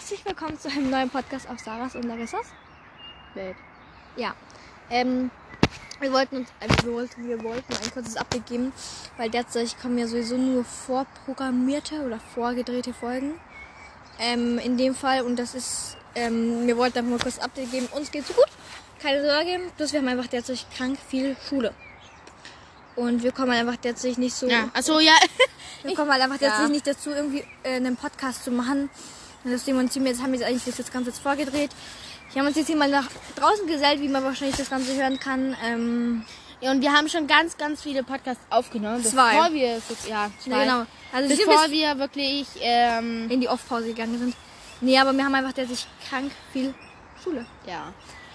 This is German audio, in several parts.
herzlich willkommen zu einem neuen Podcast auf Sarahs und Larissas Welt. Ja. Ähm, wir wollten uns, äh, wir wollten, wir wollten ein kurzes Update geben, weil derzeit kommen ja sowieso nur vorprogrammierte oder vorgedrehte Folgen. Ähm, in dem Fall und das ist, ähm, wir wollten einfach mal kurz Update geben. Uns geht's so gut, keine Sorge. Bloß wir haben einfach derzeit krank viel Schule. Und wir kommen halt einfach derzeit nicht so. Ja, achso, ja. Wir kommen halt einfach Ja. derzeit nicht dazu, irgendwie äh, einen Podcast zu machen. Und deswegen uns hier jetzt haben wir jetzt eigentlich das Ganze jetzt vorgedreht. Wir haben uns jetzt hier mal nach draußen gesellt, wie man wahrscheinlich das Ganze hören kann. Ähm, ja. Und wir haben schon ganz, ganz viele Podcasts aufgenommen. Zwei. Bevor wir, ja, zwei. genau. Also wir Bevor wir wirklich, ähm, in die Off-Pause gegangen sind. Nee, aber wir haben einfach derzeit krank viel Schule. ja.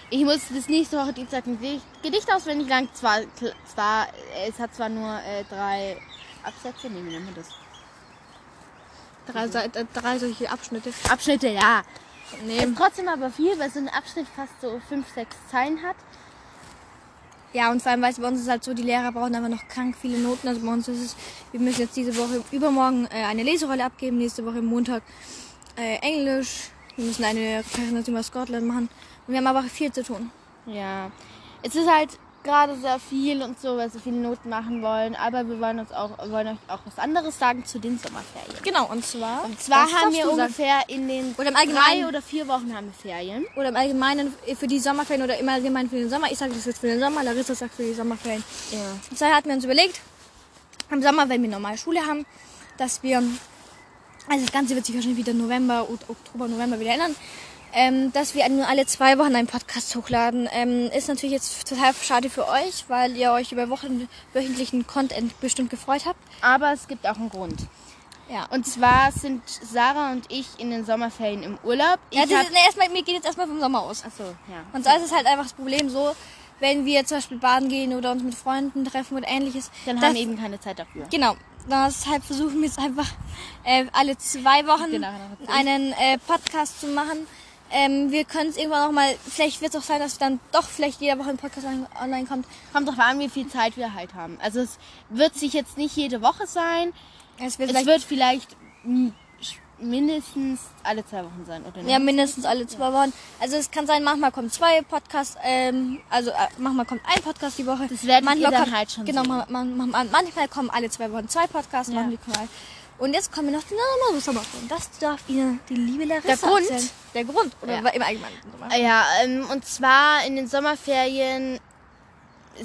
Ich muss das nächste Woche Dienstag ein Gedicht- auswendig lernen. Zwar, zwar, es hat zwar nur äh, drei Absätze. Nee, wie nennt man das? Drei, Seite- drei solche Abschnitte. Abschnitte, ja. Nee. Ist trotzdem aber viel, weil so ein Abschnitt fast so fünf, sechs Zeilen hat. Ja, und vor allem, weißt du, bei uns ist halt so, die Lehrer brauchen einfach noch krank viele Noten. Also bei uns ist es, wir müssen jetzt diese Woche, übermorgen äh, eine Leserolle abgeben, nächste Woche Montag äh, Englisch. Wir müssen eine Präsentation über Scotland machen. Und wir haben aber viel zu tun. Ja, es ist halt gerade sehr viel und so, weil sie viele Noten machen wollen. Aber wir wollen uns auch, wollen euch auch was anderes sagen zu den Sommerferien. Genau, und zwar. Und zwar haben wir du sagen. ungefähr in den Oder im drei oder vier Wochen haben wir Ferien. Oder im Allgemeinen für die Sommerferien oder im Allgemeinen für den Sommer. Ich sage das jetzt für den Sommer, Larissa sagt für die Sommerferien. Ja. Und zwar hatten wir uns überlegt, im Sommer, wenn wir normale Schule haben, dass wir, also das Ganze wird sich wahrscheinlich wieder November, und Oktober, November wieder ändern, ähm, dass wir nur alle zwei Wochen einen Podcast hochladen. Ähm, ist natürlich jetzt total schade für euch, weil ihr euch über Wochen, wöchentlichen Content bestimmt gefreut habt. Aber es gibt auch einen Grund. Ja. Und zwar sind Sarah und ich in den Sommerferien im Urlaub. Ich ja, das ist, ne, erstmal, mir geht jetzt erstmal vom Sommer aus. Achso, ja. Und da ist es halt einfach das Problem so, wenn wir zum Beispiel baden gehen oder uns mit Freunden treffen oder ähnliches. Dann haben wir eben keine Zeit dafür. Genau. Deshalb versuchen wir jetzt einfach äh, alle zwei Wochen Genau, erzählen. einen äh, Podcast zu machen. Ähm, wir können es irgendwann noch mal, vielleicht wird es auch sein, dass dann doch vielleicht jede Woche ein Podcast on- online kommt. Kommt drauf an, wie viel Zeit wir halt haben. Also es wird sich jetzt nicht jede Woche sein. Es wird Es vielleicht wird vielleicht mindestens alle zwei Wochen sein, oder nicht? ja, mindestens alle zwei Wochen. Also es kann sein, manchmal kommen zwei Podcasts, ähm, also äh, manchmal kommt ein Podcast die Woche. Das werdet manchmal dann kommt, halt schon Genau, man, man, man, manchmal kommen alle zwei Wochen zwei Podcasts, Ja. manchmal. Und jetzt kommen wir noch zu einer Sommerferien. Das darf Ihnen die liebe Larissa Der Grund? erzählen. Der Grund. Oder Ja. im Allgemeinen. Ja, ähm, und zwar in den Sommerferien,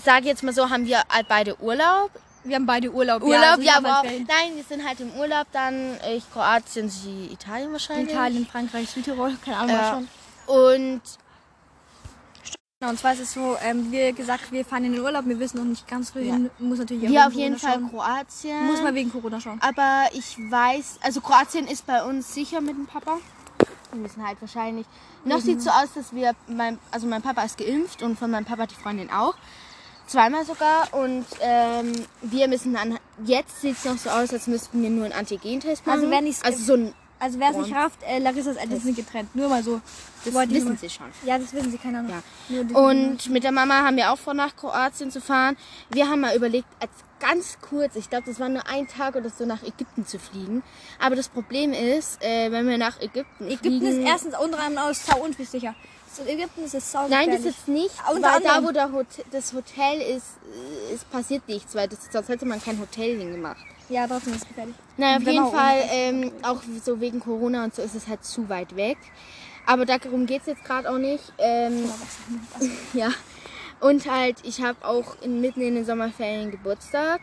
sage jetzt mal so, haben wir halt beide Urlaub. Wir haben beide Urlaub. Urlaub, sind ja, aber aber in nein, wir sind halt im Urlaub dann, ich Kroatien, sie Italien wahrscheinlich. Italien, Frankreich, Südtirol, keine Ahnung, Ja. mal schon. Und und zwar ist es so, ähm, wie gesagt, wir fahren in den Urlaub, wir wissen noch nicht ganz wohin. Muss natürlich auch wir auf jeden Corona Fall schauen. Kroatien. Muss mal wegen Corona schauen. Aber ich weiß, also Kroatien ist bei uns sicher mit dem Papa. Wir müssen halt wahrscheinlich. Noch Mhm. sieht so aus, dass wir, mein, also mein Papa ist geimpft und von meinem Papa die Freundin auch. Zweimal sogar. Und ähm, wir müssen dann, jetzt sieht es noch so aus, als müssten wir nur einen Antigentest machen. Also wenn ich's- also so ein, Also wer es nicht rafft, äh, Larissas Eltern sind getrennt. Nur mal so. das Wollte ich wissen sie schon. Ja, das wissen sie, keine Ahnung. Ja. Und mit der Mama haben wir auch vor, nach Kroatien zu fahren. Wir haben mal überlegt, als ganz kurz, ich glaube, das war nur ein Tag oder so, nach Ägypten zu fliegen. Aber das Problem ist, äh, wenn wir nach Ägypten, Ägypten fliegen, ist erstens unter anderem aus sau unsicher. So, Ägypten ist es sau Nein, das ist nicht, Unter weil da, wo Hotel, das Hotel ist, äh, es passiert nichts, weil das, sonst hätte man kein Hotel hingemacht. Ja, trotzdem ist es gefährlich. Naja, auf jeden Fall, ähm, auch so wegen Corona und so ist es halt zu weit weg. Aber darum geht's jetzt gerade auch nicht. Ähm, ja. Und halt, ich habe auch in, mitten in den Sommerferien Geburtstag.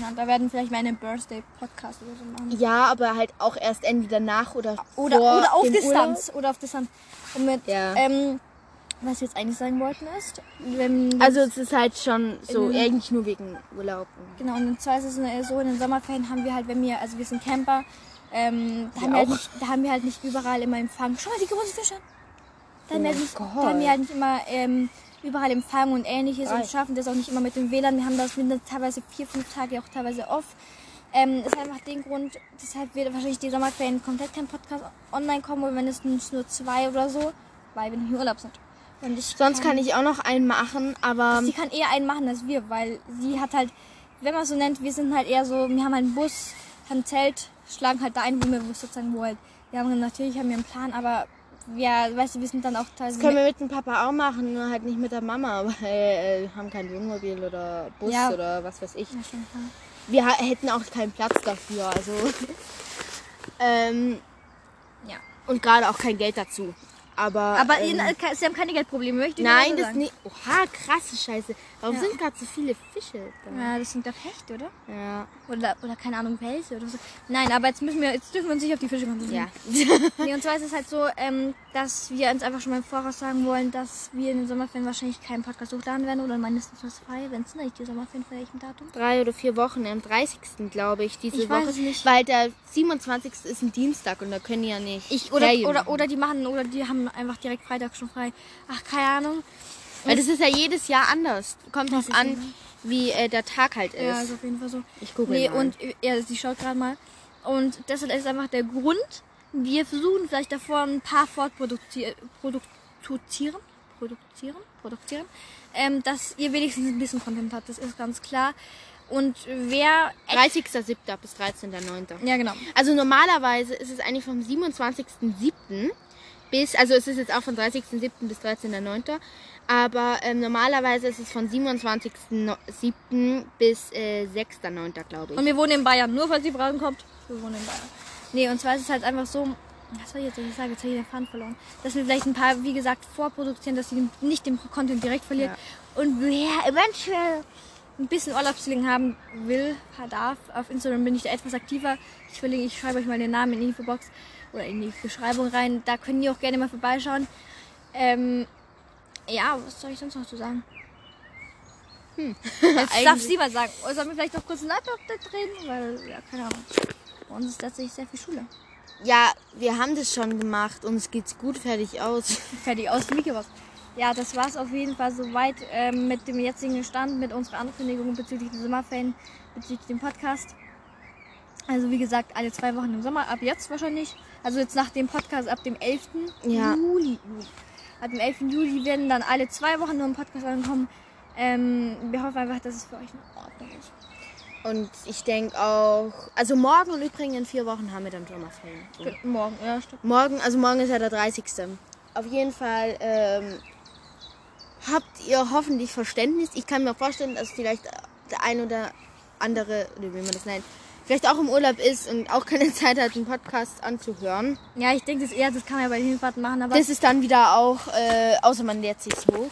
Ja, da werden vielleicht meine Birthday-Podcast oder so machen. Ja, aber halt auch erst entweder nach oder Oder, vor oder auf Distanz. Oder auf Distanz. Und mit, Ja. ähm, was wir jetzt eigentlich sagen wollten ist, wenn. Also es ist halt schon so, eigentlich nur wegen Urlaub. Genau, und zwar ist es so, in den Sommerferien haben wir halt, wenn wir, also wir sind Camper, ähm, da, haben wir halt nicht, da haben wir halt nicht überall immer Empfang. Schau mal, die großen Fische. Da haben, wir halt Oh nicht, da haben wir halt nicht immer ähm, überall Empfang und ähnliches Geil. und schaffen das auch nicht immer mit dem WLAN. Wir haben das mit teilweise vier, fünf Tage auch teilweise off. Ähm, ist einfach den Grund, deshalb wird wahrscheinlich die Sommerferien komplett kein Podcast online kommen, oder wenn es nur zwei oder so, weil wir nicht im Urlaub sind. Und ich Sonst kann ich auch noch einen machen, aber sie kann eher einen machen als wir, weil sie hat halt, wenn man es so nennt, wir sind halt eher so, wir haben halt einen Bus, haben ein Zelt, schlagen halt da ein, wo wir sozusagen, wo halt, wir haben natürlich haben wir einen Plan, aber ja, weißt du, wir sind dann auch teilweise. Das können wir mit dem Papa auch machen, nur halt nicht mit der Mama, weil äh, wir haben kein Wohnmobil oder Bus Ja. oder was weiß ich. Ja, schon. Wir hätten auch keinen Platz dafür, also. ähm, Ja. und gerade auch kein Geld dazu. Aber. Aber ähm, ihr, sie haben keine Geldprobleme, möchte ich Nein, das nicht. Oha, krasse Scheiße. Warum Ja. sind gerade so viele Fische da? Ja, das sind doch Hechte, oder? Ja. Oder, oder keine Ahnung, Welse oder so. Nein, aber jetzt müssen wir, jetzt dürfen wir uns nicht auf die Fische konzentrieren. Ja. Nee, und zwar ist es halt so, ähm, dass wir uns einfach schon mal im Voraus sagen wollen, dass wir in den Sommerferien wahrscheinlich keinen Podcast hochladen werden oder mindestens was frei, wenn es nicht die Sommerferien für welchem Datum. Drei oder vier Wochen, am 30. glaube ich, diese Ich Woche. Weil der 27. ist ein Dienstag und da können die ja nicht. Ich, oder, oder, oder die machen, oder die haben einfach direkt Freitag schon frei. Ach, keine Ahnung. Weil das ist ja jedes Jahr anders. Kommt drauf an, wie äh, der Tag halt ist. Ja, ist auf jeden Fall so. ich google Nee, mal. und äh, ja, sie schaut gerade mal. Und deshalb ist einfach der Grund, wir versuchen vielleicht davor ein paar fortproduzieren, produzieren, produzieren, produzieren, ähm, dass ihr wenigstens ein bisschen Content habt, das ist ganz klar. Und wer, 30.07. bis 13.09. ja genau, Also normalerweise ist es eigentlich vom 27.07. bis, also es ist jetzt auch von 30.07. bis 13.09. Aber ähm, normalerweise ist es von 27.07. bis äh, 6.09. glaube ich. Und wir wohnen in Bayern, nur falls die Fragen kommt. Wir wohnen in Bayern. Nee, und zwar ist es halt einfach so, was soll ich jetzt eigentlich sagen? Jetzt habe ich den Faden verloren. Dass wir vielleicht ein paar, wie gesagt, vorproduzieren, dass sie nicht den Content direkt verliert. Und wer eventuell ein bisschen Urlaubsling haben will, darf, auf Instagram bin ich da etwas aktiver. Ich verlinke, ich schreibe euch mal den Namen in die Infobox oder in die Beschreibung rein. Da können die auch gerne mal vorbeischauen. Ähm, ja, was soll ich sonst noch zu sagen? Jetzt darf sie mal sagen. Oder sollen wir vielleicht noch kurz ein Live-Update reden? Weil, ja, keine Ahnung. Bei uns ist tatsächlich sehr viel Schule. Ja, wir haben das schon gemacht und es geht gut fertig aus. Fertig aus dem Mikro. Ja, das war's auf jeden Fall soweit ähm, mit dem jetzigen Stand, mit unserer Ankündigung bezüglich der Sommerferien, bezüglich dem Podcast. Also wie gesagt, alle zwei Wochen im Sommer, ab jetzt wahrscheinlich. Also jetzt nach dem Podcast ab dem 11. Ja. Juli. Juli. Ab dem 11. Juli werden dann alle zwei Wochen nur ein Podcast ankommen. Ähm, wir hoffen einfach, dass es für euch in Ordnung ist. Und ich denke auch, also morgen und übrigens in vier Wochen haben wir dann Sommerferien. So. Morgen, ja, stimmt. Morgen, also morgen ist ja der 30. Auf jeden Fall ähm, habt ihr hoffentlich Verständnis. Ich kann mir vorstellen, dass vielleicht der ein oder andere, oder wie man das nennt, vielleicht auch im Urlaub ist und auch keine Zeit hat, einen Podcast anzuhören. Ja, ich denke, das eher, das kann man ja bei den Hinfahrten machen, aber Das ist dann wieder auch, äh, außer man lädt sich's hoch.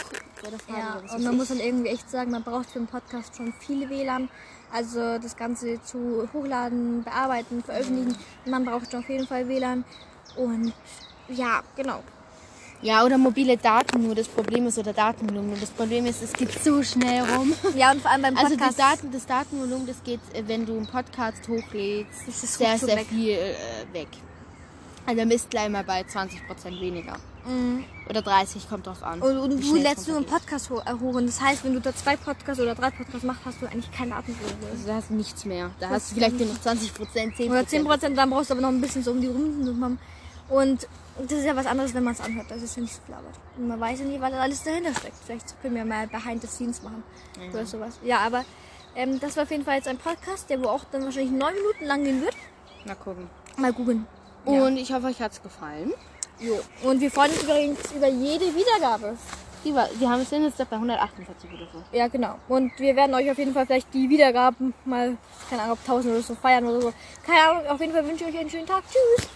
Ja, und man ich. muss dann irgendwie echt sagen, man braucht für einen Podcast schon viele WLAN. Also das Ganze zu hochladen, bearbeiten, veröffentlichen. Man braucht schon auf jeden Fall WLAN. Und ja, genau. Ja, oder mobile Daten nur. Das Problem ist, oder Datenvolumen. Das Problem ist, es geht so schnell rum. Ja, und vor allem beim Also Podcast. das, Daten, das Datenvolumen, das geht, äh, wenn du einen Podcast hochlädst, Das ist sehr, sehr weg. viel äh, weg. Also dann bist gleich mal bei 20% weniger. Oder 30, kommt drauf an. Mhm. und, und du lädst nur einen. Podcast ho äh, hoch. Und das heißt, wenn du da zwei Podcasts oder drei Podcasts machst, hast du eigentlich keine Datenvolumen. Also da hast du nichts mehr. Da Das hast du vielleicht nur noch 20%, 10%. Oder 10%, dann brauchst du aber noch ein bisschen so um die Runden. Und das ist ja was anderes, wenn man es anhört. Das ist ja nicht so gelabert. Und man weiß ja nie, was da alles dahinter steckt. Vielleicht können wir mal Behind the Scenes machen. Oder sowas. Ja, aber ähm, das war auf jeden Fall jetzt ein Podcast, der wo auch dann wahrscheinlich neun Minuten lang gehen wird. Mal gucken. Mal googeln. Und ich hoffe, euch hat's gefallen. Jo. Und wir freuen uns übrigens über jede Wiedergabe. Die, war, die haben es sind jetzt bei 148 oder so. Ja, genau. Und wir werden euch auf jeden Fall vielleicht die Wiedergaben mal, keine Ahnung, ob 1000 oder so feiern oder so. Keine Ahnung, auf jeden Fall wünsche ich euch einen schönen Tag. Tschüss.